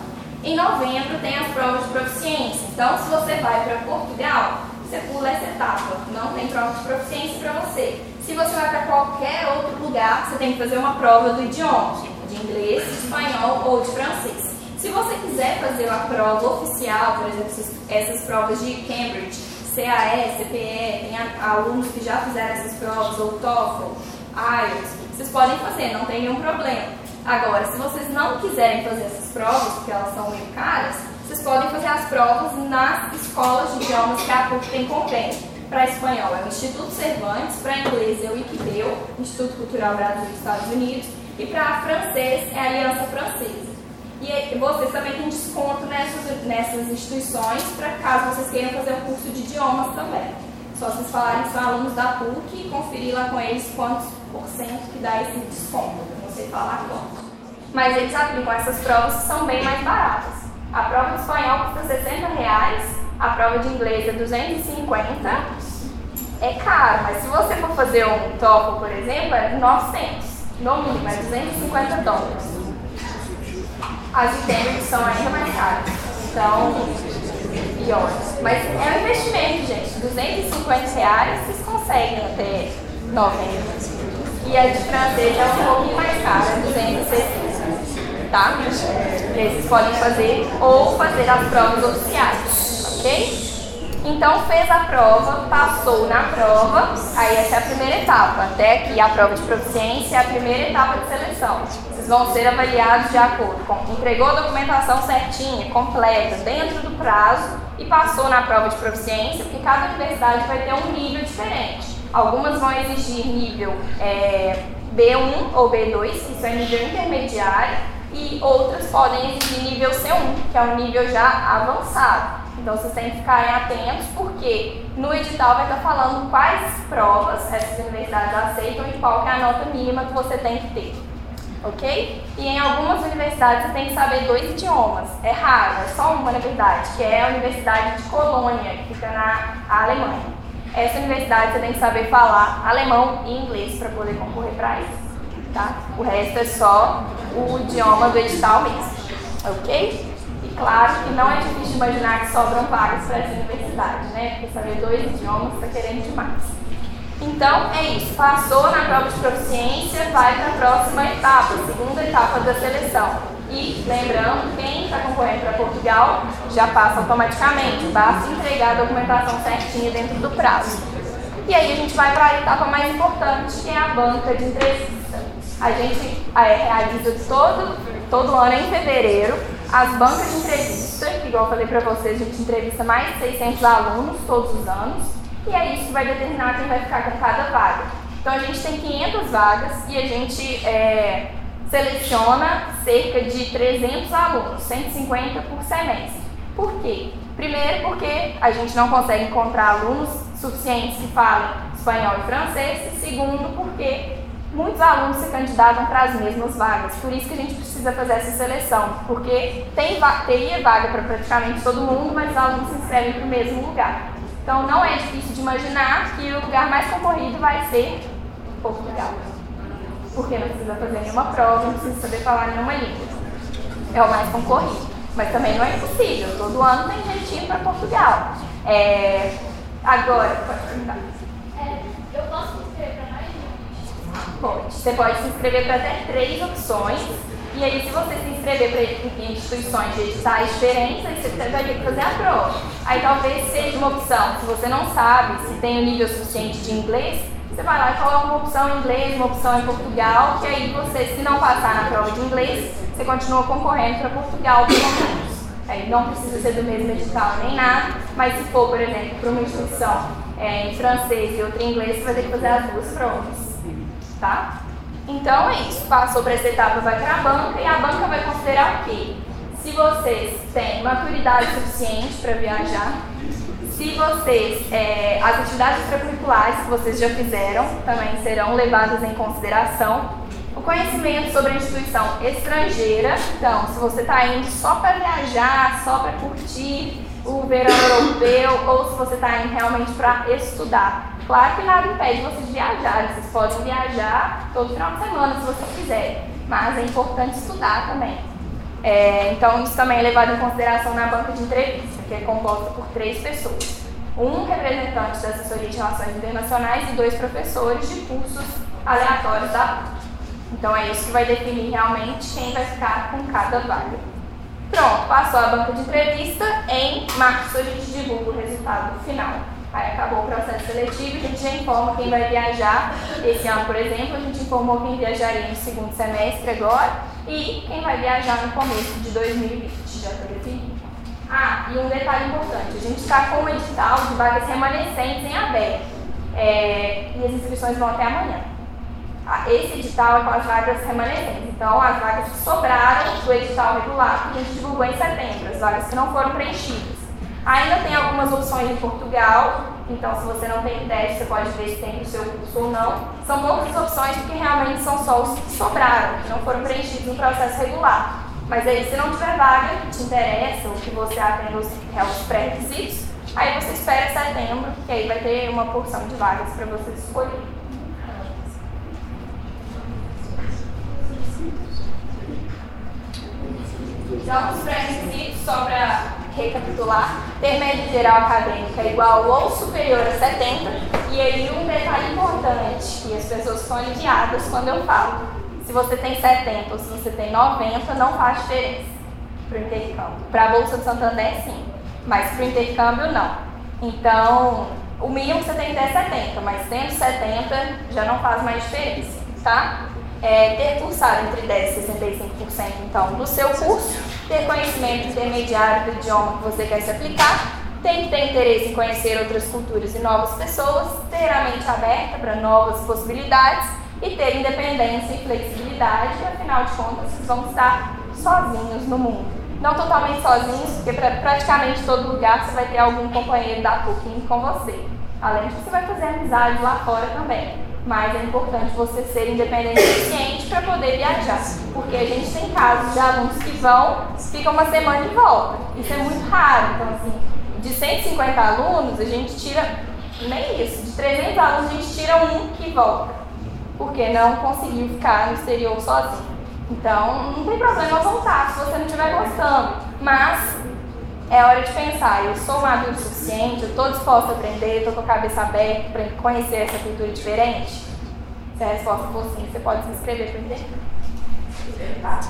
Em novembro tem as provas de proficiência, então se você vai para Portugal, você pula essa etapa, não tem prova de proficiência para você. Se você vai para qualquer outro lugar, você tem que fazer uma prova do idioma, de inglês, de espanhol ou de francês. Se você quiser fazer a prova oficial, por exemplo, essas provas de Cambridge, CAE, CPE, tem alunos que já fizeram essas provas, ou TOEFL, IELTS, vocês podem fazer, não tem nenhum problema. Agora, se vocês não quiserem fazer essas provas, porque elas são meio caras, vocês podem fazer as provas nas escolas de idiomas que a PUC tem convênio. Para espanhol é o Instituto Cervantes, para inglês é o ICBEU, Instituto Cultural Brasil dos Estados Unidos, e para francês é a Aliança Francesa. E vocês também têm desconto nessas, nessas instituições para caso vocês queiram fazer um curso de idiomas também. Só vocês falarem que são alunos da PUC e conferir lá com eles quantos por cento que dá esse desconto. Não sei falar quanto. Mas eles aplicam essas provas que são bem mais baratas. A prova de espanhol custa 60 reais, a prova de inglês é 250. É caro, mas se você for fazer um TOEFL, por exemplo, é 900. No mínimo, é 250 dólares. As de são ainda mais caras. Então, piores. Mas é um investimento, gente. 250 reais vocês conseguem até 90. E a de francês é um pouquinho mais cara, 260. Tá? E aí vocês podem fazer ou fazer as provas oficiais, ok? Então fez a prova, passou na prova, aí essa é a primeira etapa. Até aqui a prova de proficiência é a primeira etapa de seleção. Vão ser avaliados de acordo com entregou a documentação certinha, completa, dentro do prazo e passou na prova de proficiência, porque cada universidade vai ter um nível diferente. Algumas vão exigir nível é, B1 ou B2, que isso é nível intermediário, e outras podem exigir nível C1, que é um nível já avançado. Então vocês têm que ficarem atentos, porque no edital vai estar falando quais provas essas universidades aceitam e qual é a nota mínima que você tem que ter. Ok? E em algumas universidades você tem que saber dois idiomas. É raro, é só uma na verdade, que é a Universidade de Colônia, que fica na Alemanha. Essa universidade você tem que saber falar alemão e inglês para poder concorrer para isso. Tá? O resto é só o idioma do edital mesmo. Ok? E claro que não é difícil imaginar que sobram vagas para essa universidade, né? Porque saber dois idiomas está querendo demais. Então é isso, passou na prova de proficiência, vai para a próxima etapa, segunda etapa da seleção. E lembrando, quem está concorrendo para Portugal já passa automaticamente, basta entregar a documentação certinha dentro do prazo. E aí a gente vai para a etapa mais importante, que é a banca de entrevista. A gente é, realiza todo, todo ano em fevereiro as bancas de entrevista, que igual eu falei para vocês, a gente entrevista mais de 600 alunos todos os anos, e é isso que vai determinar quem vai ficar com cada vaga. Então a gente tem 500 vagas e a gente é, seleciona cerca de 300 alunos, 150 por semestre. Por quê? Primeiro, porque a gente não consegue encontrar alunos suficientes que falem espanhol e francês, e segundo, porque muitos alunos se candidatam para as mesmas vagas. Por isso que a gente precisa fazer essa seleção, porque tem teria vaga para praticamente todo mundo, mas os alunos se inscrevem para o mesmo lugar. Então não é difícil de imaginar que o lugar mais concorrido vai ser Portugal. Porque não precisa fazer nenhuma prova, não precisa saber falar nenhuma língua. É o mais concorrido. Mas também não é impossível. Todo ano tem gente indo para Portugal. É... Agora, pode perguntar. É, eu posso me inscrever para mais Pode. Você pode se inscrever para até três opções. E aí, se você se inscrever para instituições de editais diferentes, aí você vai ter que fazer a prova. Aí talvez seja uma opção. Se você não sabe se tem o um nível suficiente de inglês, você vai lá e coloca uma opção em inglês, uma opção em Portugal, que aí você, se não passar na prova de inglês, você continua concorrendo para Portugal pelo menos. Aí não precisa ser do mesmo edital nem nada, mas se for, por exemplo, para uma instituição é, em francês e outra em inglês, você vai ter que fazer as duas provas. Tá? Então é isso. Passou para essa etapa, vai para a banca e a banca vai considerar o quê? Se vocês têm maturidade suficiente para viajar, se vocês, é, as atividades extracurriculares que vocês já fizeram também serão levadas em consideração. O conhecimento sobre a instituição estrangeira, então, se você está indo só para viajar, só para curtir o verão europeu, ou se você está indo realmente para estudar. Claro que nada impede vocês viajarem, vocês podem viajar todo final de semana se vocês quiserem, mas é importante estudar também. É, então, isso também é levado em consideração na banca de entrevista, que é composta por três pessoas. Um representante da assessoria de relações internacionais e dois professores de cursos aleatórios da PUC. Então, é isso que vai definir realmente quem vai ficar com cada vaga. Pronto, passou a banca de entrevista. Em março, a gente divulga o resultado final. Aí acabou o processo seletivo, a gente já informa quem vai viajar. Esse ano, por exemplo, a gente informou quem viajaria no segundo semestre agora e quem vai viajar no começo de 2020. Já está definido. Ah, e um detalhe importante: a gente está com um edital de vagas remanescentes em aberto. É, e as inscrições vão até amanhã. Ah, esse edital é com as vagas remanescentes. Então, as vagas que sobraram do edital regular, que a gente divulgou em setembro, as vagas que não foram preenchidas. Ainda tem algumas opções em Portugal, então se você não tem teste, você pode ver se tem no seu curso ou não. São poucas opções porque realmente são só os que sobraram, que não foram preenchidos no processo regular. Mas aí, se não tiver vaga que te interessa ou que você atenda os, é, os pré-requisitos, aí você espera setembro, que aí vai ter uma porção de vagas para você escolher. Então, os pré-requisitos, só para recapitular, ter média geral acadêmica igual ou superior a 70, e aí um detalhe importante, que as pessoas ficam aliviadas quando eu falo, se você tem 70 ou se você tem 90, não faz diferença para o intercâmbio. Para a Bolsa de Santander, sim, mas para o intercâmbio, não. Então, o mínimo você tem que ter é 70, mas tendo 70 já não faz mais diferença, tá? É, ter cursado entre 10% e 65% então do seu curso, ter conhecimento intermediário do idioma que você quer se aplicar, tem que ter interesse em conhecer outras culturas e novas pessoas, ter a mente aberta para novas possibilidades e ter independência e flexibilidade, afinal de contas, vocês vão estar sozinhos no mundo. Não totalmente sozinhos, porque para praticamente todo lugar você vai ter algum companheiro da PUC com você. Além de que você vai fazer amizade lá fora também. Mas é importante você ser independente o suficiente para poder viajar. Porque a gente tem casos de alunos que vão, ficam uma semana e voltam. Isso é muito raro. Então, assim, de 150 alunos, a gente tira, nem isso, de 300 alunos, a gente tira um que volta. Porque não conseguiu ficar no exterior sozinho. Então, não tem problema voltar se você não estiver gostando. Mas é hora de pensar, eu sou um adulto suficiente, eu estou disposta a aprender, estou com a cabeça aberta para conhecer essa cultura diferente? Se a resposta for sim, você pode se inscrever para entender. Tá.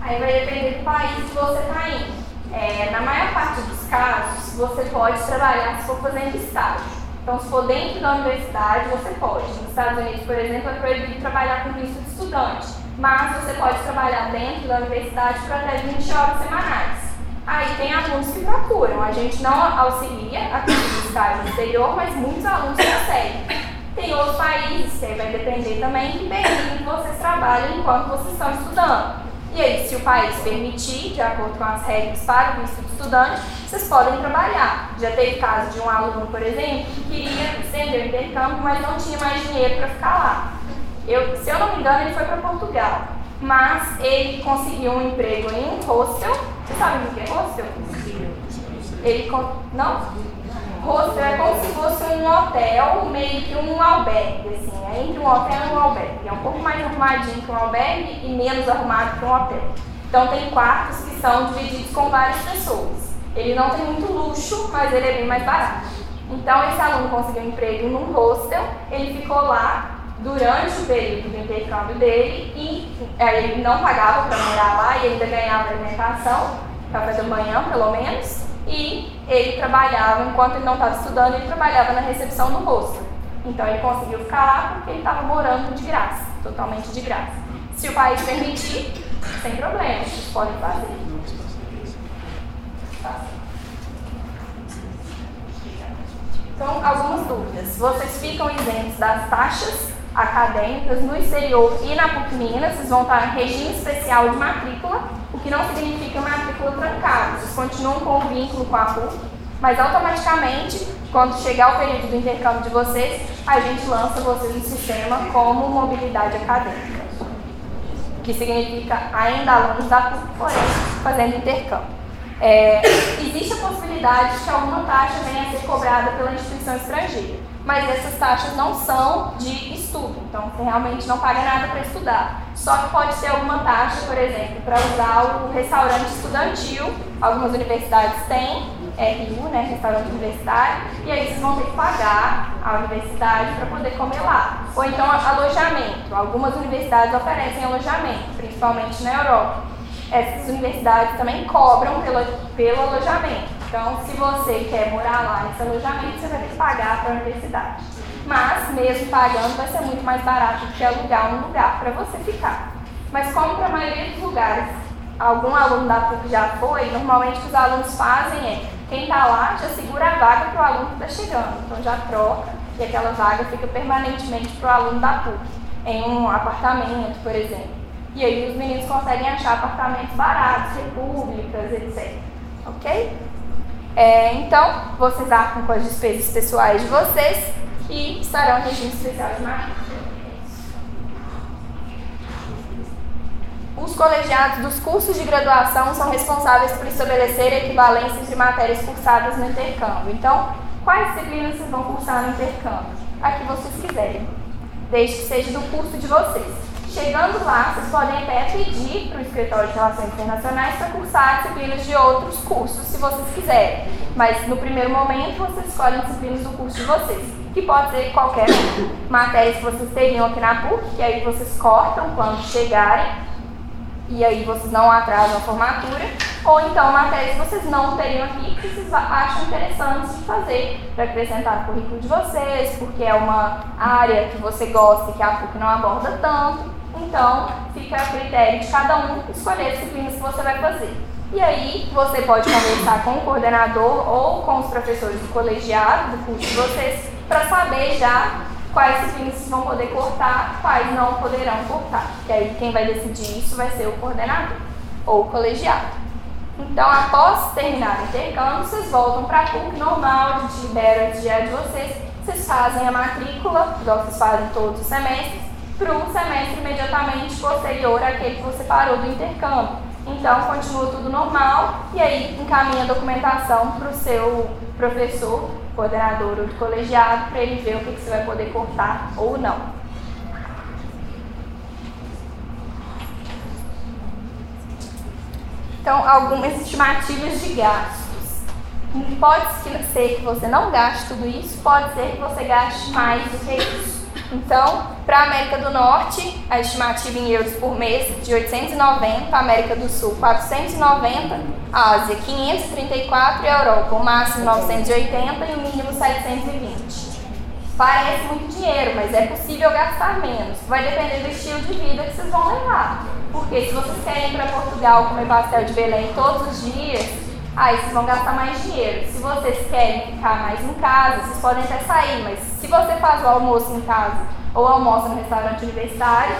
Aí vai depender do país que você está indo. É, na maior parte dos casos, você pode trabalhar se for fazendo estágio. Então, se for dentro da universidade, você pode. Nos Estados Unidos, por exemplo, é proibido trabalhar com visto de estudante, mas você pode trabalhar dentro da universidade por até 20 horas semanais. Aí tem alunos que procuram. A gente não auxilia a conseguir estágio no exterior, mas muitos alunos conseguem. Tem outros países, que vai depender também, que permitem que vocês trabalhem enquanto vocês estão estudando. E aí, se o país permitir, de acordo com as regras para o visto de estudante, vocês podem trabalhar. Já teve caso de um aluno, por exemplo, que queria estender o intercâmbio, mas não tinha mais dinheiro para ficar lá. Eu, se eu não me engano, ele foi para Portugal. Mas ele conseguiu um emprego em um hostel. Você sabe o que é hostel? Ele não? Hostel é como se fosse um hotel, meio que um albergue, assim. É entre um hotel e um albergue. É um pouco mais arrumadinho que um albergue e menos arrumado que um hotel. Então tem quartos que são divididos com várias pessoas. Ele não tem muito luxo, mas ele é bem mais barato. Então esse aluno conseguiu um emprego num hostel, ele ficou lá durante o período do intercâmbio dele e é, ele não pagava para morar lá e ainda ganhava alimentação, café da manhã pelo menos, e ele trabalhava, enquanto ele não estava estudando, ele trabalhava na recepção do hostel. Então ele conseguiu ficar lá porque ele estava morando de graça, totalmente de graça. Se o país permitir, sem problema, vocês podem fazer. Então, algumas dúvidas. Vocês ficam isentos das taxas acadêmicas no exterior e na PUC Minas, vocês vão estar em regime especial de matrícula, o que não significa matrícula trancada. Vocês continuam com o vínculo com a PUC, mas automaticamente, quando chegar o período do intercâmbio de vocês, a gente lança vocês no sistema como mobilidade acadêmica, que significa ainda alunos da PUC, porém fazendo intercâmbio. É, existe a possibilidade de que alguma taxa venha a ser cobrada pela instituição estrangeira mas essas taxas não são de estudo, então você realmente não paga nada para estudar. Só que pode ter alguma taxa, por exemplo, para usar o restaurante estudantil, algumas universidades têm, RU, né, restaurante universitário, e aí vocês vão ter que pagar a universidade para poder comer lá. Ou então alojamento, algumas universidades oferecem alojamento, principalmente na Europa. Essas universidades também cobram pelo, pelo alojamento. Então, se você quer morar lá nesse alojamento, você vai ter que pagar para a universidade. Mas, mesmo pagando, vai ser muito mais barato do que alugar um lugar para você ficar. Mas, como para a maioria dos lugares, algum aluno da PUC já foi, normalmente o que os alunos fazem é quem está lá já segura a vaga para o aluno que está chegando. Então, já troca e aquela vaga fica permanentemente para o aluno da PUC, em um apartamento, por exemplo. E aí os meninos conseguem achar apartamentos baratos, repúblicas, etc. Ok? É, então, vocês arcam com as despesas pessoais de vocês e estarão em regime especial de matrícula. Os colegiados dos cursos de graduação são responsáveis por estabelecer equivalência entre matérias cursadas no intercâmbio. Então, quais disciplinas vocês vão cursar no intercâmbio? A que vocês quiserem, desde que seja do curso de vocês. Chegando lá, vocês podem até pedir para o Escritório de Relações Internacionais para cursar disciplinas de outros cursos, se vocês quiserem. Mas no primeiro momento, vocês escolhem disciplinas do curso de vocês, que pode ser qualquer matéria que vocês teriam aqui na PUC, que aí vocês cortam quando chegarem, e aí vocês não atrasam a formatura ou então matérias que vocês não teriam aqui que vocês acham interessantes de fazer para acrescentar no currículo de vocês, porque é uma área que você gosta e que a PUC não aborda tanto. Então, fica a critério de cada um escolher as disciplinas que você vai fazer. E aí, você pode conversar com o coordenador ou com os professores do colegiado, do curso de vocês, para saber já quais disciplinas vão poder cortar, quais não poderão cortar. E aí, quem vai decidir isso vai ser o coordenador ou o colegiado. Então, após terminar o intercâmbio, vocês voltam para a PUC normal, gente libera o dia de vocês, vocês fazem a matrícula, igual vocês fazem todos os semestres, para um semestre imediatamente posterior àquele que você parou do intercâmbio. Então, continua tudo normal e aí encaminha a documentação para o seu professor, coordenador ou colegiado, para ele ver o que, que você vai poder cortar ou não. Então, algumas estimativas de gastos. Pode ser que você não gaste tudo isso, pode ser que você gaste mais do que isso. Então, para a América do Norte, a estimativa em euros por mês de 890, América do Sul 490, Ásia 534 e Europa o máximo 980 e o mínimo 720. Parece muito dinheiro, mas é possível gastar menos. Vai depender do estilo de vida que vocês vão levar. Porque se vocês querem ir para Portugal comer pastel de Belém todos os dias, aí vocês vão gastar mais dinheiro. Se vocês querem ficar mais em casa, vocês podem até sair, mas se você faz o almoço em casa ou almoça no restaurante universitário,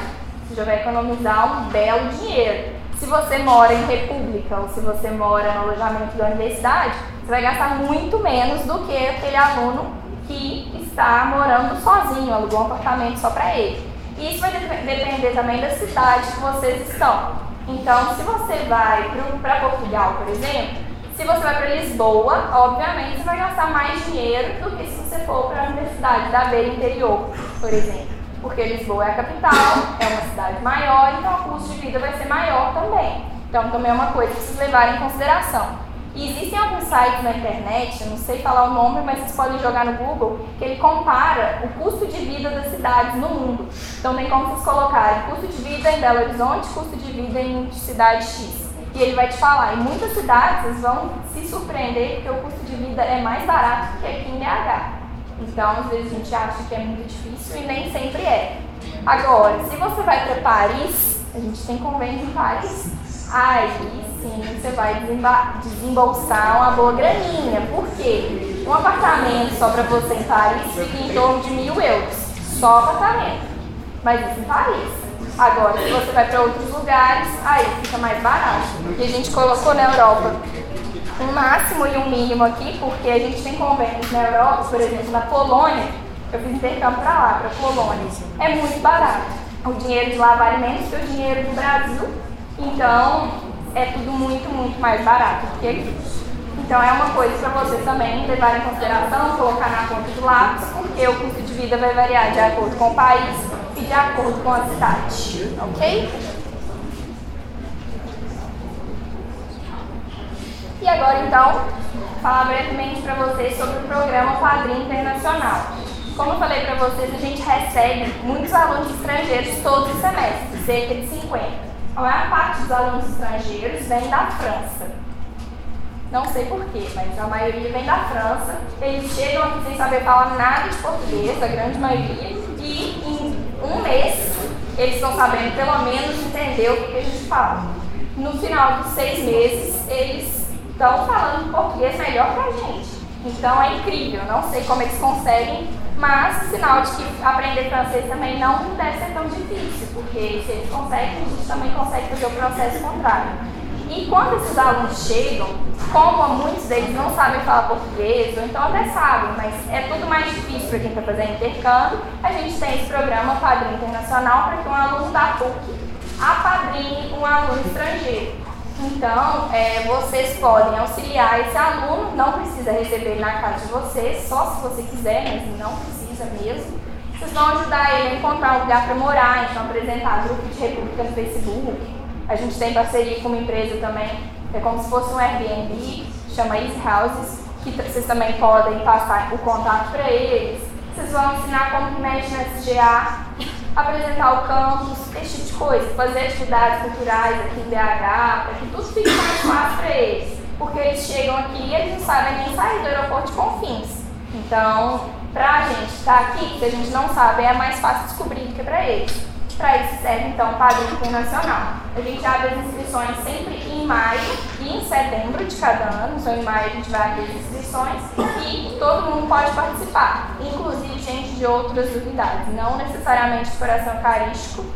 você já vai economizar um belo dinheiro. Se você mora em república ou se você mora no alojamento da universidade, você vai gastar muito menos do que aquele aluno que está morando sozinho, alugou um apartamento só para ele. E isso vai depender também da cidade que vocês estão. Então, se você vai para Portugal, por exemplo, se você vai para Lisboa, obviamente você vai gastar mais dinheiro do que se você for para a Universidade da Beira Interior, por exemplo. Porque Lisboa é a capital, é uma cidade maior, então o custo de vida vai ser maior também. Então também é uma coisa que vocês levarem em consideração. E existem alguns sites na internet, eu não sei falar o nome, mas vocês podem jogar no Google, que ele compara o custo de vida das cidades no mundo. Então tem como vocês colocarem custo de vida em Belo Horizonte, custo de vida em cidade X e ele vai te falar. Em muitas cidades vocês vão se surpreender porque o custo de vida é mais barato que aqui em BH. Então, às vezes a gente acha que é muito difícil e nem sempre é. Agora, se você vai para Paris, a gente tem convênio em Paris, aí sim você vai desembolsar uma boa graninha. Por quê? Um apartamento só para você em Paris fica em torno de mil euros. Só apartamento. Mas isso em Paris. Agora, se você vai para outros lugares, aí fica mais barato. E a gente colocou na Europa um máximo e um mínimo aqui, porque a gente tem convênios na Europa, por exemplo, na Polônia, eu fiz intercâmbio para lá, para Polônia, é muito barato. O dinheiro de lá vale menos que o dinheiro do Brasil, então é tudo muito, muito mais barato do que aqui. Então é uma coisa para você também levar em consideração, colocar na conta do lápis, porque o custo de vida vai variar de acordo com o país e de acordo com a cidade, ok? E agora então, falar brevemente para vocês sobre o programa Padrinho Internacional. Como eu falei para vocês, a gente recebe muitos alunos estrangeiros todos os semestres, cerca de 50. A maior parte dos alunos estrangeiros vem da França. Não sei porquê, mas a maioria vem da França. Eles chegam aqui sem saber falar nada de português, a grande maioria, e um mês, eles estão sabendo pelo menos entender o que a gente fala. No final dos seis meses, eles estão falando português melhor que a gente. Então é incrível, não sei como eles conseguem, mas sinal de que aprender francês também não deve ser tão difícil, porque se eles conseguem, a gente também consegue fazer o processo contrário. E quando esses alunos chegam, como muitos deles não sabem falar português, ou então até sabem, mas é tudo mais difícil para quem está fazendo intercâmbio, a gente tem esse programa Padrinho Internacional para que um aluno da PUC apadrinhe um aluno estrangeiro. Então, é, vocês podem auxiliar esse aluno, não precisa receber na casa de vocês, só se você quiser, mas não precisa mesmo. Vocês vão ajudar ele a encontrar um lugar para morar, então apresentar grupo de república no Facebook, a gente tem parceria com uma empresa também, é como se fosse um Airbnb, chama Easy Houses, que vocês também podem passar o contato para eles. Vocês vão ensinar como mexe no SGA, apresentar o campus, esse tipo de coisa, fazer atividades culturais aqui em BH, para que tudo fique mais fácil para eles. Porque eles chegam aqui e eles não sabem nem sair do aeroporto de Confins. Então, para a gente estar aqui, que a gente não sabe, é mais fácil descobrir do que para eles. Para isso serve então o Padrão Internacional. A gente abre as inscrições sempre em maio e em setembro de cada ano. Então em maio a gente vai abrir as inscrições e todo mundo pode participar, inclusive gente de outras unidades, não necessariamente de coração carístico.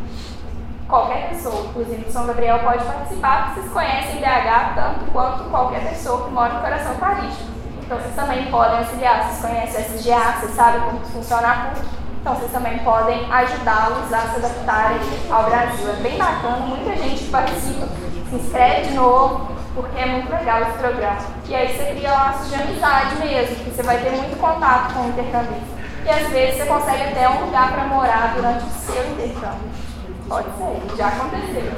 Qualquer pessoa, inclusive São Gabriel, pode participar, porque vocês conhecem BH tanto quanto qualquer pessoa que mora no coração carístico. Então vocês também podem auxiliar, vocês conhecem a SGA, vocês sabem como funciona a PUC. Então vocês também podem ajudá-los a se adaptarem ao Brasil. É bem bacana, muita gente participa, se inscreve de novo, porque é muito legal esse programa. E aí você cria laços de amizade mesmo, porque você vai ter muito contato com o intercambista. E às vezes você consegue até um lugar para morar durante o seu intercâmbio. Pode ser, já aconteceu.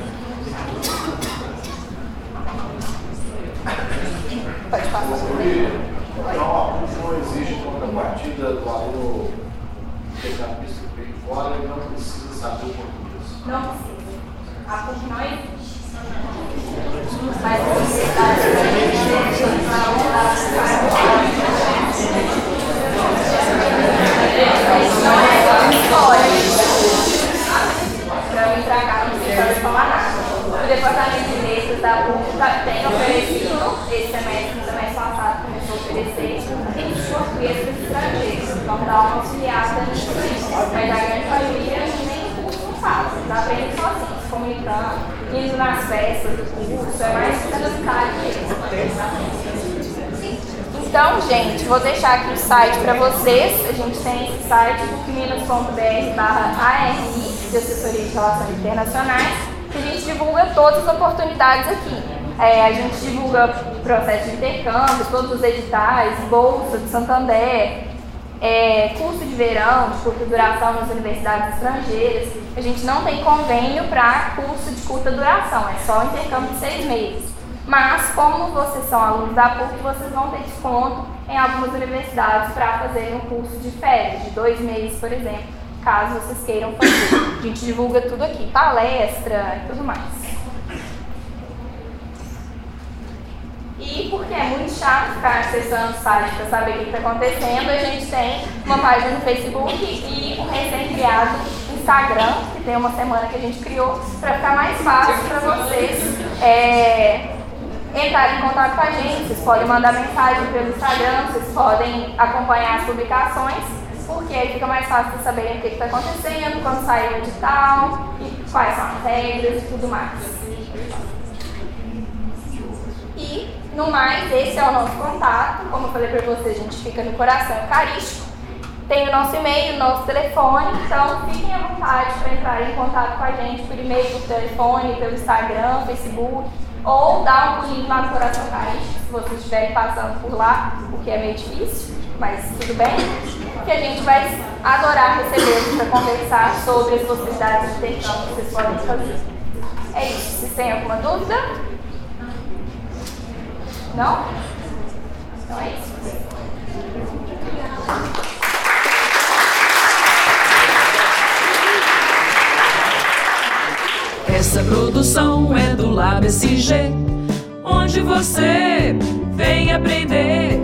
Pode passar. Não, não existe contrapartida do aluno veio fora não precisa saber o português. Não precisa. A PUC não existe. Mas a sociedade é. Para para cá não precisa falar nada. O Departamento de da PUC tem oferecido, esse semestre, no semestre passado, começou a oferecer, em português para os estrangeiros. Vamos dar uma auxiliada. Mas a grande maioria nem curso não faz. Eles aprendem sozinhos, se comunicando, indo nas festas do curso, é mais sedentário mesmo. Então, gente, vou deixar aqui o site para vocês. A gente tem esse site, minas.br barra ARI, de Assessoria de Relações Internacionais, que a gente divulga todas as oportunidades aqui. É, a gente divulga processo de intercâmbio, todos os editais, bolsa de Santander, é, curso de verão, de curta duração nas universidades estrangeiras. A gente não tem convênio para curso de curta duração, é só intercâmbio de seis meses. Mas, como vocês são alunos da PUC, vocês vão ter desconto em algumas universidades para fazerem um curso de férias, de dois meses, por exemplo, caso vocês queiram fazer. A gente divulga tudo aqui, palestra e tudo mais. E porque é muito chato ficar acessando o site para saber o que está acontecendo, a gente tem uma página no Facebook e um recém-criado Instagram, que tem uma semana que a gente criou, para ficar mais fácil para vocês é, entrarem em contato com a gente. Vocês podem mandar mensagem pelo Instagram, vocês podem acompanhar as publicações, porque aí fica mais fácil de saberem o que está acontecendo, quando sai o edital, e quais são as regras e tudo mais. E, no mais, esse é o nosso contato. Como eu falei para vocês, a gente fica no coração eucarístico. Tem o nosso e-mail, o nosso telefone, então fiquem à vontade para entrar em contato com a gente por e-mail, por telefone, pelo Instagram, Facebook, ou dar um pulinho lá no Coração Eucarístico, se vocês estiverem passando por lá, o que é meio difícil, mas tudo bem, que a gente vai adorar recebê-los para conversar sobre as possibilidades de intercâmbio que vocês podem fazer. É isso. Vocês têm alguma dúvida? Não? Então é isso. Essa produção é do Lab onde você vem aprender